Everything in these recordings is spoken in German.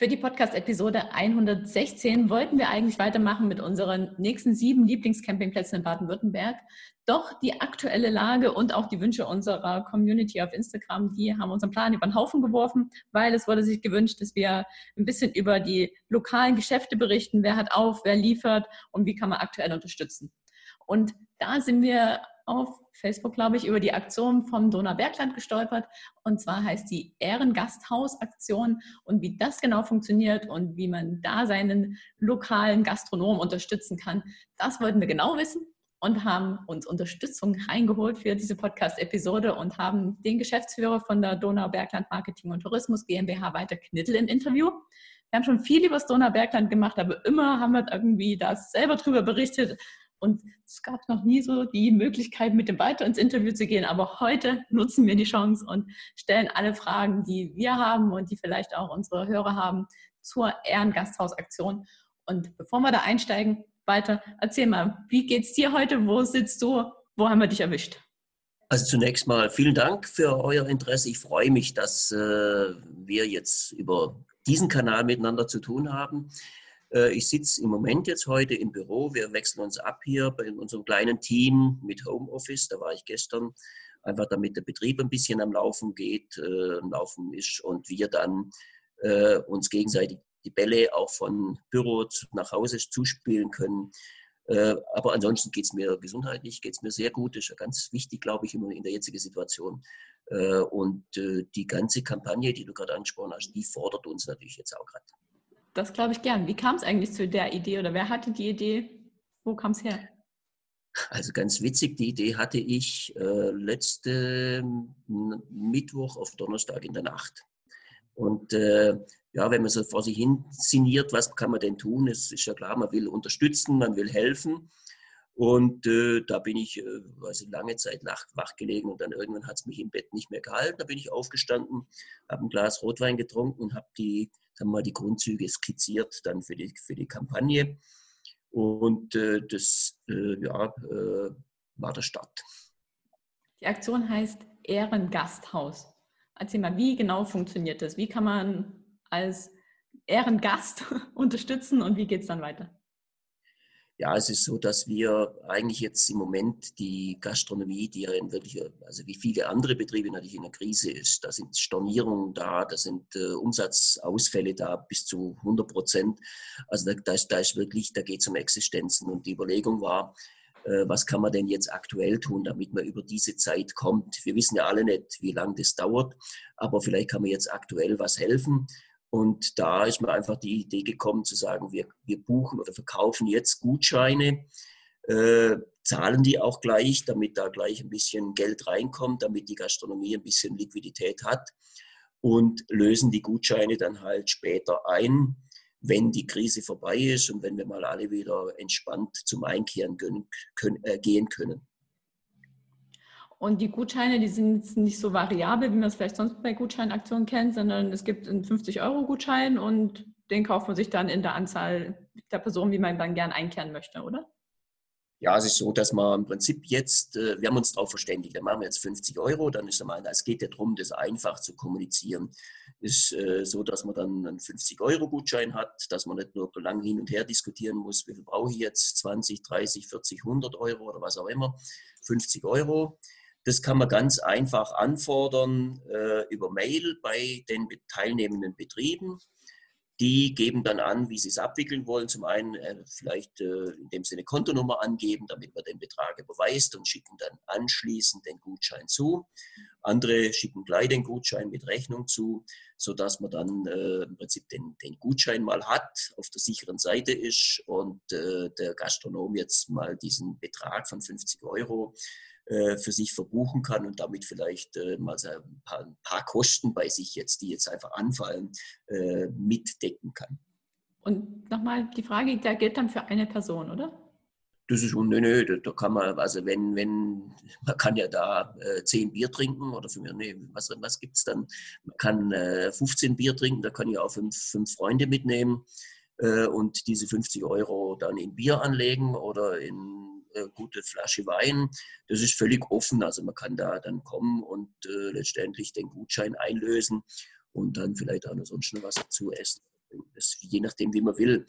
Für die Podcast-Episode 116 wollten wir eigentlich weitermachen mit unseren nächsten sieben Lieblingscampingplätzen in Baden-Württemberg. Doch die aktuelle Lage und auch die Wünsche unserer Community auf Instagram, die haben unseren Plan über den Haufen geworfen, weil es wurde sich gewünscht, dass wir ein bisschen über die lokalen Geschäfte berichten, wer hat auf, wer liefert und wie kann man aktuell unterstützen. Und da sind wir auf Facebook, glaube ich, über die Aktion vom Donaubergland gestolpert. Und zwar heißt die Ehrengasthaus-Aktion. Und wie das genau funktioniert und wie man da seinen lokalen Gastronom unterstützen kann, das wollten wir genau wissen und haben uns Unterstützung reingeholt für diese Podcast-Episode und haben den Geschäftsführer von der Donaubergland Marketing und Tourismus GmbH weiter Knittel im Interview. Wir haben schon viel über das Donaubergland gemacht, aber immer haben wir irgendwie da selber drüber berichtet, und es gab noch nie so die Möglichkeit, mit dem weiter ins Interview zu gehen. Aber heute nutzen wir die Chance und stellen alle Fragen, die wir haben und die vielleicht auch unsere Hörer haben, zur Ehrengasthausaktion. Und bevor wir da einsteigen, weiter, erzähl mal, wie geht's dir heute? Wo sitzt du? Wo haben wir dich erwischt? Also zunächst mal vielen Dank für euer Interesse. Ich freue mich, dass äh, wir jetzt über diesen Kanal miteinander zu tun haben. Äh, ich sitze im Moment jetzt heute im Büro. Wir wechseln uns ab hier bei unserem kleinen Team mit Homeoffice. Da war ich gestern, einfach damit der Betrieb ein bisschen am Laufen geht, äh, am Laufen ist und wir dann äh, uns gegenseitig die Bälle auch von Büro nach Hause zuspielen können. aber ansonsten geht es mir gesundheitlich, geht es mir sehr gut. Das ist ja ganz wichtig, glaube ich, in der jetzigen Situation. und die ganze Kampagne, die du gerade angesprochen hast, die fordert uns natürlich jetzt auch gerade. Das glaube ich gern. Wie kam es eigentlich zu der Idee oder wer hatte die Idee? Wo kam es her? Also ganz witzig, die Idee hatte ich äh, letzte Mittwoch auf Donnerstag in der Nacht. Und äh, ja, wenn man so vor sich hin sinniert, was kann man denn tun? Es ist ja klar, man will unterstützen, man will helfen. Und äh, da bin ich äh, also lange Zeit wach gelegen und dann irgendwann hat es mich im Bett nicht mehr gehalten. Da bin ich aufgestanden, habe ein Glas Rotwein getrunken und habe die haben wir die Grundzüge skizziert dann für die, für die Kampagne. Und äh, das äh, ja, äh, war der Start. Die Aktion heißt Ehrengasthaus. Erzähl mal, wie genau funktioniert das? Wie kann man als Ehrengast unterstützen und wie geht es dann weiter? Ja, es ist so, dass wir eigentlich jetzt im Moment die Gastronomie, die ja in wirklich, also wie viele andere Betriebe natürlich in der Krise ist, da sind Stornierungen da, da sind äh, Umsatzausfälle da bis zu 100 Prozent. Also da, da, ist, da ist wirklich, da geht es um Existenzen. Und die Überlegung war, äh, was kann man denn jetzt aktuell tun, damit man über diese Zeit kommt. Wir wissen ja alle nicht, wie lange das dauert, aber vielleicht kann man jetzt aktuell was helfen. Und da ist mir einfach die Idee gekommen zu sagen, wir, wir buchen oder verkaufen jetzt Gutscheine, äh, zahlen die auch gleich, damit da gleich ein bisschen Geld reinkommt, damit die Gastronomie ein bisschen Liquidität hat und lösen die Gutscheine dann halt später ein, wenn die Krise vorbei ist und wenn wir mal alle wieder entspannt zum Einkehren können, können, äh, gehen können. Und die Gutscheine, die sind nicht so variabel, wie man es vielleicht sonst bei Gutscheinaktionen kennt, sondern es gibt einen 50-Euro-Gutschein und den kauft man sich dann in der Anzahl der Personen, wie man dann gern einkehren möchte, oder? Ja, es ist so, dass man im Prinzip jetzt, äh, wir haben uns darauf verständigt, dann machen wir jetzt 50 Euro, dann ist einmal, es geht ja darum, das einfach zu kommunizieren. Ist äh, so, dass man dann einen 50-Euro-Gutschein hat, dass man nicht nur lang hin und her diskutieren muss, wie viel brauche ich jetzt, 20, 30, 40, 100 Euro oder was auch immer, 50 Euro. Das kann man ganz einfach anfordern äh, über Mail bei den teilnehmenden Betrieben. Die geben dann an, wie sie es abwickeln wollen. Zum einen äh, vielleicht äh, indem sie eine Kontonummer angeben, damit man den Betrag überweist und schicken dann anschließend den Gutschein zu. Andere schicken gleich den Gutschein mit Rechnung zu, sodass man dann äh, im Prinzip den, den, Gutschein mal hat, auf der sicheren Seite ist und äh, der Gastronom jetzt mal diesen Betrag von 50 Euro äh, für sich verbuchen kann und damit vielleicht äh, mal ein paar, ein paar, Kosten bei sich jetzt, die jetzt einfach anfallen, äh, mitdecken kann. Und nochmal die Frage, der gilt dann für eine Person, oder? Das ist nö, nö, da kann man, also wenn, wenn, man kann ja da äh, 10 Bier trinken oder für mich, nee, was, was gibt es dann? Man kann äh, 15 Bier trinken, da kann ich auch fünf, fünf Freunde mitnehmen äh, und diese 50 Euro dann in Bier anlegen oder in äh, gute Flasche Wein. Das ist völlig offen, also man kann da dann kommen und äh, letztendlich den Gutschein einlösen und dann vielleicht auch noch sonst noch was dazu essen. Das, je nachdem, wie man will.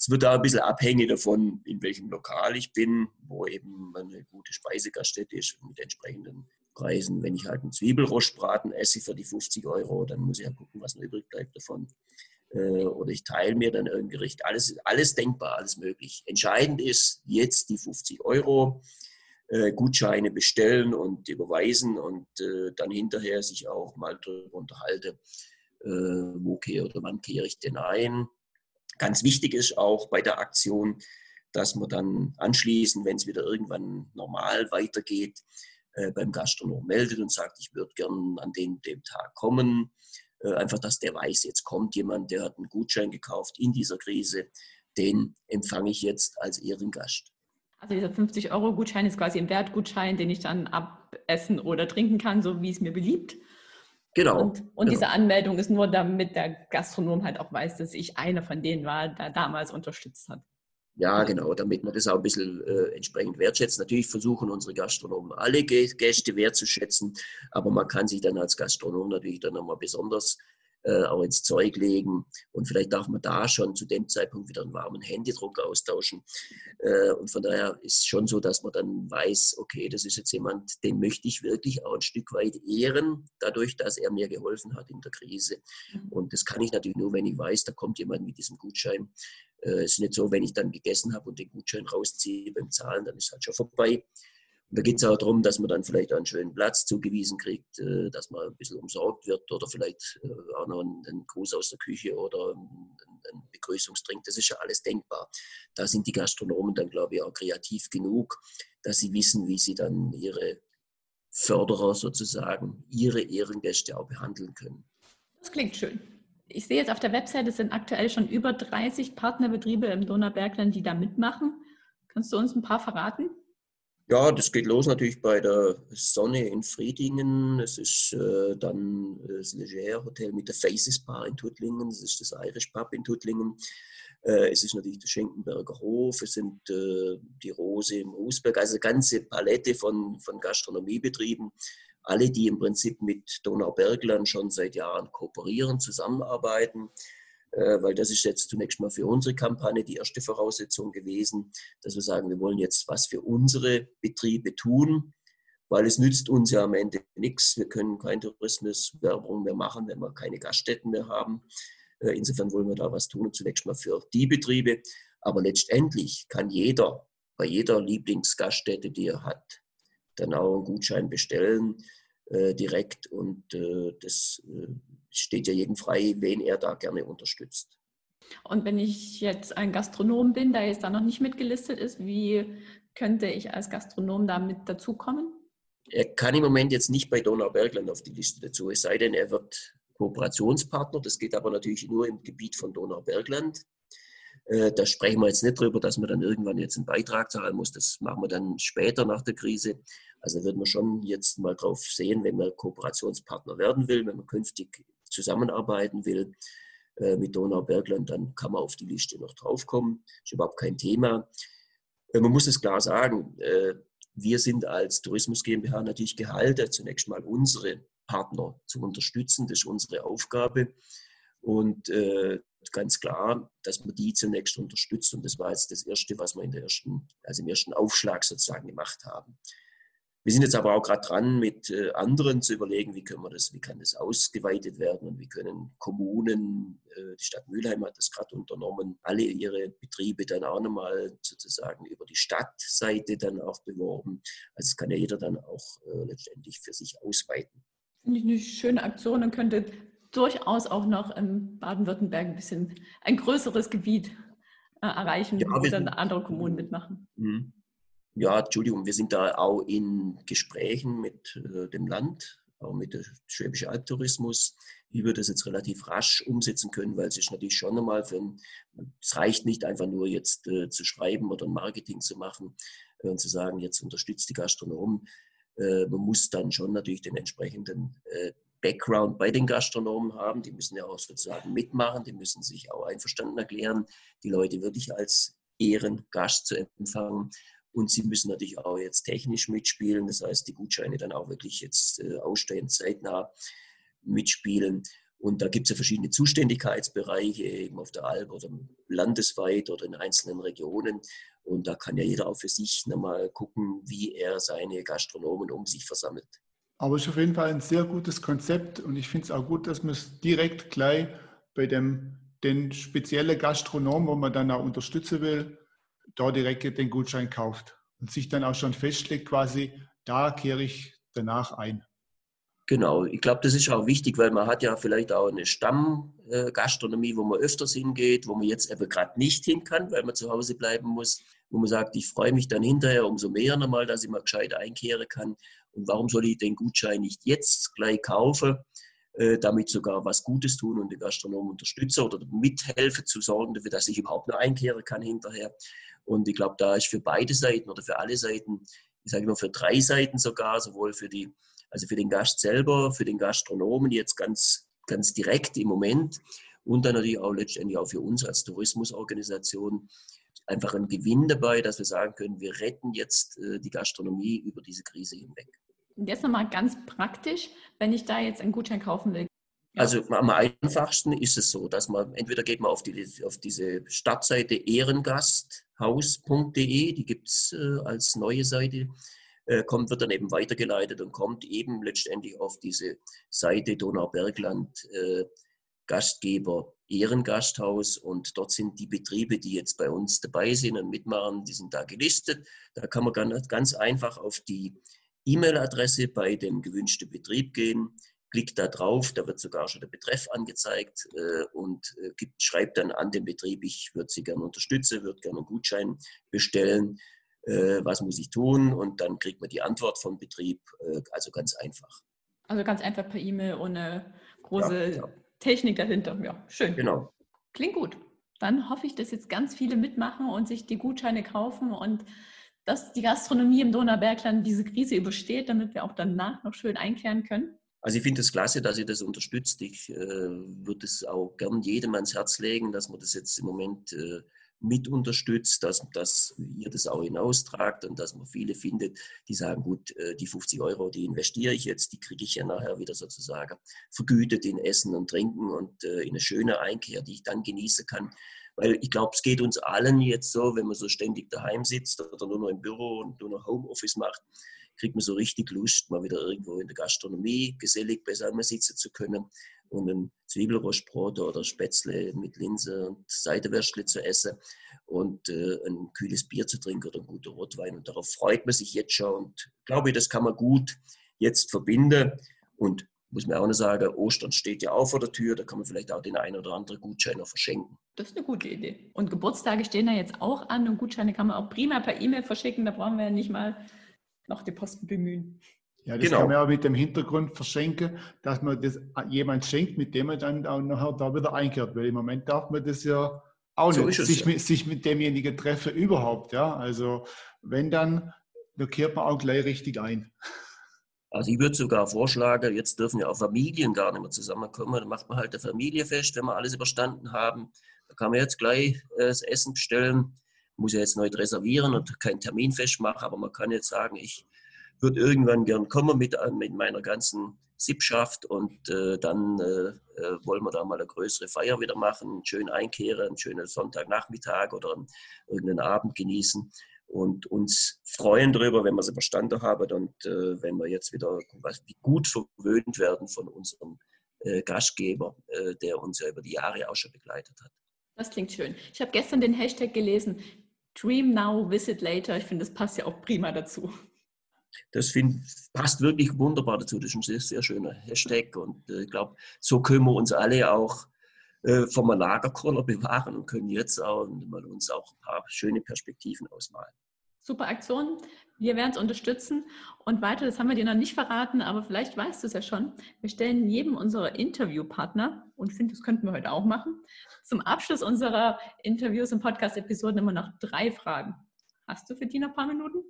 Es wird da ein bisschen abhängig davon, in welchem Lokal ich bin, wo eben eine gute Speisegaststätte ist mit entsprechenden Preisen. Wenn ich halt einen Zwiebelrostbraten esse für die 50 Euro, dann muss ich ja gucken, was noch übrig bleibt davon. Äh, oder ich teile mir dann irgendein Gericht. Alles, alles denkbar, alles möglich. Entscheidend ist jetzt die 50 Euro. Äh, Gutscheine bestellen und überweisen und äh, dann hinterher sich auch mal darüber unterhalten, wo kehre oder wann kehre ich denn ein Ganz wichtig ist auch bei der Aktion, dass man dann anschließend, wenn es wieder irgendwann normal weitergeht, äh, beim Gastronom meldet und sagt, ich würde gern an dem, dem Tag kommen. Äh, einfach, dass der weiß, jetzt kommt jemand, der hat einen Gutschein gekauft in dieser Krise, den empfange ich jetzt als Ehrengast. Also dieser 50-Euro-Gutschein ist quasi ein Wertgutschein, den ich dann abessen oder trinken kann, so wie es mir beliebt. Genau. Und, und genau. diese Anmeldung ist nur, damit der Gastronom halt auch weiß, dass ich einer von denen war, der damals unterstützt hat. Ja, genau, damit man das auch ein bisschen äh, entsprechend wertschätzt. Natürlich versuchen unsere Gastronomen alle Gäste wertzuschätzen, aber man kann sich dann als Gastronom natürlich dann nochmal besonders äh, auch ins Zeug legen. Und vielleicht darf man da schon zu dem Zeitpunkt wieder einen warmen Händedruck austauschen. Äh, und von daher ist es schon so, dass man dann weiß, okay, das ist jetzt jemand, den möchte ich wirklich auch ein Stück weit ehren, dadurch, dass er mir geholfen hat in der Krise. Mhm. Und das kann ich natürlich nur, wenn ich weiß, da kommt jemand mit diesem Gutschein. Äh, es ist nicht so, wenn ich dann gegessen habe und den Gutschein rausziehe beim Zahlen, dann ist es halt schon vorbei. Da geht es auch darum, dass man dann vielleicht einen schönen Platz zugewiesen kriegt, äh, dass man ein bisschen umsorgt wird oder vielleicht äh, auch noch einen Gruß aus der Küche oder einen Begrüßungstrink. Das ist ja alles denkbar. Da sind die Gastronomen dann, glaube ich, auch kreativ genug, dass sie wissen, wie sie dann ihre Förderer sozusagen, ihre Ehrengäste auch behandeln können. Das klingt schön. Ich sehe jetzt auf der Webseite, es sind aktuell schon über 30 Partnerbetriebe im Donaubergland, die da mitmachen. Kannst du uns ein paar verraten? Ja, das geht los natürlich bei der Sonne in Friedingen. Es ist äh, dann das Leger Hotel mit der Faces Bar in Tuttlingen. Es ist das Irish Pub in Tuttlingen. Äh, es ist natürlich der Schenkenberger Hof. Es sind äh, die Rose im Usberg. Also eine ganze Palette von, von Gastronomiebetrieben. Alle, die im Prinzip mit Donaubergland schon seit Jahren kooperieren, zusammenarbeiten. Äh, weil das ist jetzt zunächst mal für unsere Kampagne die erste Voraussetzung gewesen, dass wir sagen, wir wollen jetzt was für unsere Betriebe tun, weil es nützt uns ja am Ende nichts. Wir können keine Tourismuswerbung mehr machen, wenn wir keine Gaststätten mehr haben. Äh, insofern wollen wir da was tun, zunächst mal für die Betriebe. Aber letztendlich kann jeder bei jeder Lieblingsgaststätte, die er hat, dann auch einen Gutschein bestellen äh, direkt und äh, das äh, steht ja jedem frei, wen er da gerne unterstützt. Und wenn ich jetzt ein Gastronom bin, der jetzt da noch nicht mitgelistet ist, wie könnte ich als Gastronom da mit dazukommen? Er kann im Moment jetzt nicht bei Donaubergland auf die Liste dazu, es sei denn, er wird Kooperationspartner. Das geht aber natürlich nur im Gebiet von Donaubergland. Äh, da sprechen wir jetzt nicht drüber, dass man dann irgendwann jetzt einen Beitrag zahlen muss. Das machen wir dann später nach der Krise. Also wird man schon jetzt mal drauf sehen, wenn man Kooperationspartner werden will, wenn man künftig zusammenarbeiten will äh, mit Donaubergland, dann kann man auf die Liste noch draufkommen. Ist überhaupt kein Thema. Äh, man muss es klar sagen, äh, wir sind als Tourismus GmbH natürlich gehalten, zunächst mal unsere Partner zu unterstützen. Das ist unsere Aufgabe. Und äh, ganz klar, dass man die zunächst unterstützt. Und das war jetzt das Erste, was wir in der ersten, also im ersten Aufschlag sozusagen gemacht haben. Wir sind jetzt aber auch gerade dran, mit äh, anderen zu überlegen, wie können wir das, wie kann das ausgeweitet werden und wie können Kommunen, äh, die Stadt Mülheim hat das gerade unternommen, alle ihre Betriebe dann auch nochmal sozusagen über die Stadtseite dann auch beworben. Also es kann ja jeder dann auch äh, letztendlich für sich ausweiten. Finde ich eine schöne Aktion und könnte durchaus auch noch in Baden-Württemberg ein bisschen ein größeres Gebiet erreichen, ja, wo dann andere Kommunen mitmachen. Mhm ja, Entschuldigung, wir sind da auch in Gesprächen mit äh, dem Land, auch mit der Schwäbische Albtourismus, wie wir das jetzt relativ rasch umsetzen können, weil es ist natürlich schon einmal für ein, es reicht nicht einfach nur jetzt äh, zu schreiben oder ein Marketing zu machen äh, und zu sagen, jetzt unterstützt die Gastronomen. Äh, man muss dann schon natürlich den entsprechenden äh, Background bei den Gastronomen haben. Die müssen ja auch sozusagen mitmachen, die müssen sich auch einverstanden erklären, die Leute wirklich als Ehrengast zu empfangen. Und sie müssen natürlich auch jetzt technisch mitspielen, das heißt, die Gutscheine dann auch wirklich jetzt äh, ausstellen, zeitnah mitspielen. Und da gibt es ja verschiedene Zuständigkeitsbereiche, eben auf der Alp oder landesweit oder in einzelnen Regionen. Und da kann ja jeder auch für sich nochmal gucken, wie er seine Gastronomen um sich versammelt. Aber es ist auf jeden Fall ein sehr gutes Konzept und ich finde es auch gut, dass man es direkt gleich bei dem den speziellen Gastronom, wo man dann auch unterstützen will, da direkt den Gutschein kauft und sich dann auch schon festlegt, quasi, da kehre ich danach ein. Genau, ich glaube, das ist auch wichtig, weil man hat ja vielleicht auch eine Stammgastronomie, wo man öfters hingeht, wo man jetzt eben gerade nicht hin kann, weil man zu Hause bleiben muss, wo man sagt, ich freue mich dann hinterher umso mehr nochmal, dass ich mal gescheit einkehren kann. Und warum soll ich den Gutschein nicht jetzt gleich kaufen, äh, damit sogar was Gutes tun und den Gastronomen unterstützen oder mithelfen zu sorgen dafür, dass ich überhaupt noch einkehren kann hinterher. Und ich glaube, da ist für beide Seiten oder für alle Seiten, ich sage immer für drei Seiten sogar, sowohl für die, also für den Gast selber, für den Gastronomen jetzt ganz, ganz direkt im Moment und dann natürlich auch letztendlich auch für uns als Tourismusorganisation einfach ein Gewinn dabei, dass wir sagen können, wir retten jetzt äh, die Gastronomie über diese Krise hinweg. Und jetzt nochmal ganz praktisch, wenn ich da jetzt einen Gutschein kaufen will, also am einfachsten ist es so, dass man entweder geht man auf, die, auf diese Startseite ehrengasthaus.de, die gibt es äh, als neue Seite, äh, kommt, wird dann eben weitergeleitet und kommt eben letztendlich auf diese Seite Donaubergland äh, Gastgeber Ehrengasthaus und dort sind die Betriebe, die jetzt bei uns dabei sind und mitmachen, die sind da gelistet. Da kann man ganz, ganz einfach auf die E-Mail-Adresse bei dem gewünschten Betrieb gehen klickt da drauf, da wird sogar schon der Betreff angezeigt äh, und äh, gibt, schreibt dann an den Betrieb, ich würde Sie gerne unterstützen, würde gerne einen Gutschein bestellen, äh, was muss ich tun? Und dann kriegt man die Antwort vom Betrieb, äh, also ganz einfach. Also ganz einfach per E-Mail ohne große ja, Technik dahinter. Ja, schön. Genau. Klingt gut. Dann hoffe ich, dass jetzt ganz viele mitmachen und sich die Gutscheine kaufen und dass die Gastronomie im Donaubergland diese Krise übersteht, damit wir auch danach noch schön einkehren können. Also ich finde es klasse, dass ihr das unterstützt. Ich äh, würde es auch gern jedem ans Herz legen, dass man das jetzt im Moment äh, mit unterstützt, dass, dass ihr das auch hinaustragt und dass man viele findet, die sagen, gut, äh, die 50 Euro, die investiere ich jetzt, die kriege ich ja nachher wieder sozusagen vergütet in Essen und Trinken und äh, in eine schöne Einkehr, die ich dann genießen kann. Weil ich glaube, es geht uns allen jetzt so, wenn man so ständig daheim sitzt oder nur noch im Büro und nur noch Homeoffice macht, kriegt man so richtig Lust, mal wieder irgendwo in der Gastronomie gesellig beisammen sitzen zu können und ein Zwiebelrostbrot oder Spätzle mit Linse und Seidewürstle zu essen und äh, ein kühles Bier zu trinken oder einen guten Rotwein. Und darauf freut man sich jetzt schon. Und glaube ich, das kann man gut jetzt verbinden. Und muss man auch noch sagen, Ostern steht ja auch vor der Tür, da kann man vielleicht auch den einen oder anderen Gutschein noch verschenken. Das ist eine gute Idee. Und Geburtstage stehen da jetzt auch an und Gutscheine kann man auch prima per E-Mail verschicken, da brauchen wir ja nicht mal noch die Posten bemühen. Ja, das genau. kann man auch mit dem Hintergrund verschenken, dass man das jemand schenkt, mit dem man dann auch nachher da wieder einkehrt. Weil im Moment darf man das ja auch so nicht, es, sich, ja. mit, sich mit demjenigen treffen überhaupt. Ja, also wenn dann, da kehrt man auch gleich richtig ein. Also ich würde sogar vorschlagen, jetzt dürfen ja auch Familien gar nicht mehr zusammenkommen. Dann macht man halt eine Familie fest, wenn wir alles überstanden haben. Da kann man jetzt gleich äh, das Essen bestellen muss ja jetzt neu reservieren und keinen Termin festmachen, aber man kann jetzt sagen, ich würde irgendwann gern kommen mit, äh, mit meiner ganzen Sippschaft und äh, dann äh, äh, wollen wir da mal eine größere Feier wieder machen, schön einkehren, einen schönen Sonntagnachmittag oder einen, irgendeinen Abend genießen und uns freuen darüber, wenn wir es überstanden haben und äh, wenn wir jetzt wieder gut verwöhnt werden von unserem äh, Gastgeber, der uns ja über die Jahre auch schon begleitet hat. Das klingt schön. Ich habe gestern den Hashtag gelesen, Dream Now, Visit Later. Ich finde, das passt ja auch prima dazu. Das find, passt wirklich wunderbar dazu. Das ist ein sehr, sehr schöner Hashtag. Und äh, ich glaube, so können wir uns alle auch äh, vom Lagerkoller bewahren und können jetzt auch mal uns auch ein paar schöne Perspektiven ausmalen. Super Aktion. Wir werden es unterstützen. Und weiter, das haben wir dir noch nicht verraten, aber vielleicht weißt du es ja schon. Wir stellen jedem unserer Interviewpartner, und ich finde, das könnten wir heute auch machen, zum Abschluss unserer Interviews und Podcast-Episoden immer noch drei Fragen. Hast du für die noch ein paar Minuten?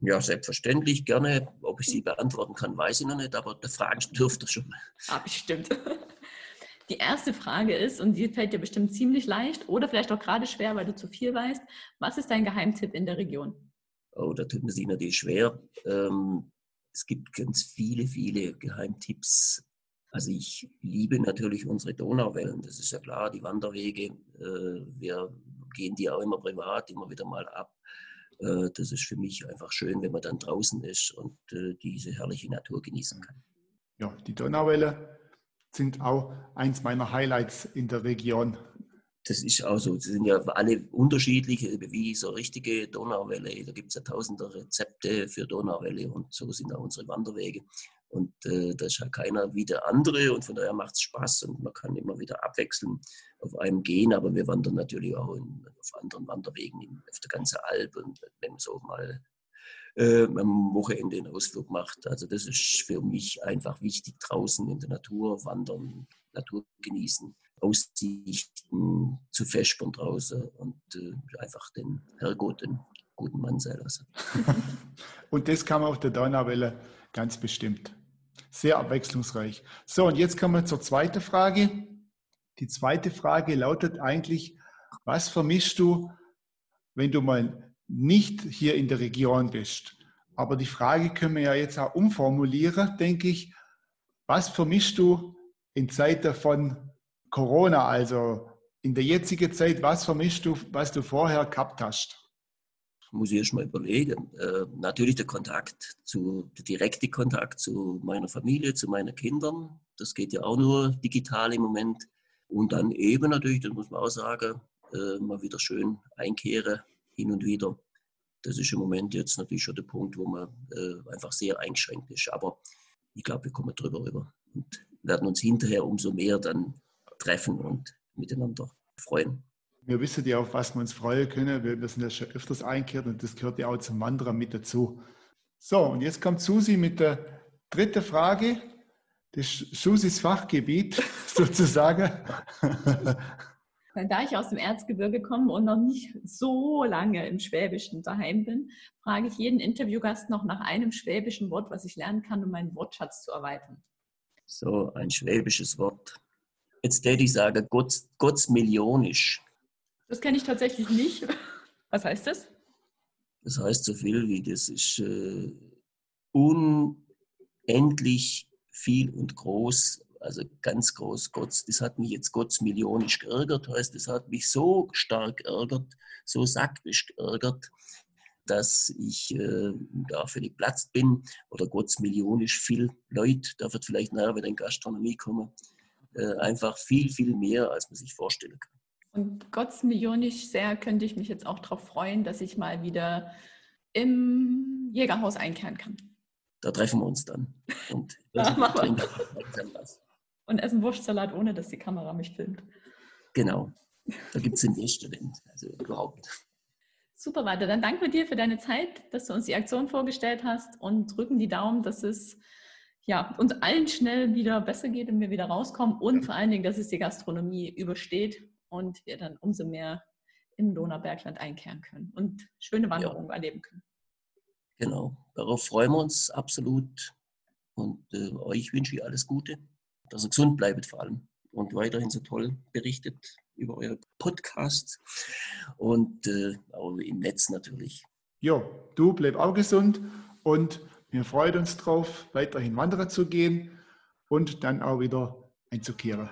Ja, selbstverständlich, gerne. Ob ich sie beantworten kann, weiß ich noch nicht, aber der Fragen dürfte schon. Ah, bestimmt. Die erste Frage ist, und die fällt dir bestimmt ziemlich leicht oder vielleicht auch gerade schwer, weil du zu viel weißt. Was ist dein Geheimtipp in der Region? Oh, da tut man sich natürlich schwer. Ähm, es gibt ganz viele, viele Geheimtipps. Also ich liebe natürlich unsere Donauwellen, das ist ja klar, die Wanderwege. Äh, wir gehen die auch immer privat, immer wieder mal ab. Äh, das ist für mich einfach schön, wenn man dann draußen ist und äh, diese herrliche Natur genießen kann. Ja, die Donauwelle sind auch eins meiner Highlights in der Region das ist auch so, sie sind ja alle unterschiedliche, wie so richtige Donauwelle. Da gibt es ja tausende Rezepte für Donauwelle und so sind auch unsere Wanderwege. Und äh, da ist ja keiner wie der andere und von daher macht es Spaß und man kann immer wieder abwechseln auf einem gehen, aber wir wandern natürlich auch in, auf anderen Wanderwegen in, auf der ganzen Alp und wenn man so mal äh, am Wochenende einen Ausflug macht. Also das ist für mich einfach wichtig, draußen in der Natur wandern, Natur genießen. Aussichten zu Feschborn draußen und äh, einfach den Herrgott, den guten Mann sein lassen. und das kam auf der Donauwelle ganz bestimmt. Sehr abwechslungsreich. So, und jetzt kommen wir zur zweiten Frage. Die zweite Frage lautet eigentlich, was vermischst du, wenn du mal nicht hier in der Region bist? Aber die Frage können wir ja jetzt auch umformulieren, denke ich. Was vermischst du in Zeiten von Corona, also in der jetzigen Zeit, was vermischst du, was du vorher gehabt hast? Muss ich erst mal überlegen. Äh, natürlich der Kontakt zu, der direkte Kontakt zu meiner Familie, zu meinen Kindern. Das geht ja auch nur digital im Moment. Und dann eben natürlich, das muss man auch sagen, äh, mal wieder schön einkehren, hin und wieder. Das ist im Moment jetzt natürlich schon der Punkt, wo man äh, einfach sehr eingeschränkt ist. Aber ich glaube, wir kommen drüber rüber und werden uns hinterher umso mehr dann treffen und miteinander freuen. Wir wissen ja, auf was wir uns freuen können. Wir, sind ja schon öfters eingekehrt und das gehört ja auch zum Wandern mit dazu. So, und jetzt kommt Susi mit der dritten Frage. Das ist Susis Fachgebiet sozusagen. Da ich aus dem Erzgebirge komme und noch nicht so lange im Schwäbischen daheim bin, frage ich jeden Interviewgast noch nach einem schwäbischen Wort, was ich lernen kann, um meinen Wortschatz zu erweitern. So, ein schwäbisches Wort. Jetzt täte ich sagen, Gott, Gottsmillionisch. Das kenne ich tatsächlich nicht. Was heißt das? Das heißt so viel wie, das ist äh, unendlich viel und groß, also ganz groß. Gott, das hat mich jetzt Gottsmillionisch geärgert, heißt, das hat mich so stark geärgert, so sakrisch geärgert, dass ich äh, da völlig platzt bin oder Gottsmillionisch viel Leute, da wird vielleicht nachher wieder in Gastronomie kommen, einfach viel, viel mehr, als man sich vorstellen kann. Und gottsmillionisch sehr könnte ich mich jetzt auch darauf freuen, dass ich mal wieder im Jägerhaus einkehren kann. Da treffen wir uns dann und, ja, und essen Wurstsalat, ohne dass die Kamera mich filmt. Genau, da gibt es den Restaurant, also überhaupt. Super, weiter. Dann danke dir für deine Zeit, dass du uns die Aktion vorgestellt hast und drücken die Daumen, dass es ja, uns allen schnell wieder besser geht und wir wieder rauskommen und vor allen Dingen, dass es die Gastronomie übersteht und wir dann umso mehr im Donaubergland einkehren können und schöne Wanderungen ja. erleben können. Genau, darauf freuen wir uns absolut und äh, euch wünsche ich alles Gute, dass ihr gesund bleibt vor allem und weiterhin so toll berichtet über eure Podcasts und äh, auch im Netz natürlich. Jo, du bleib auch gesund und wir freuen uns drauf, weiterhin wandern zu gehen und dann auch wieder einzukehren.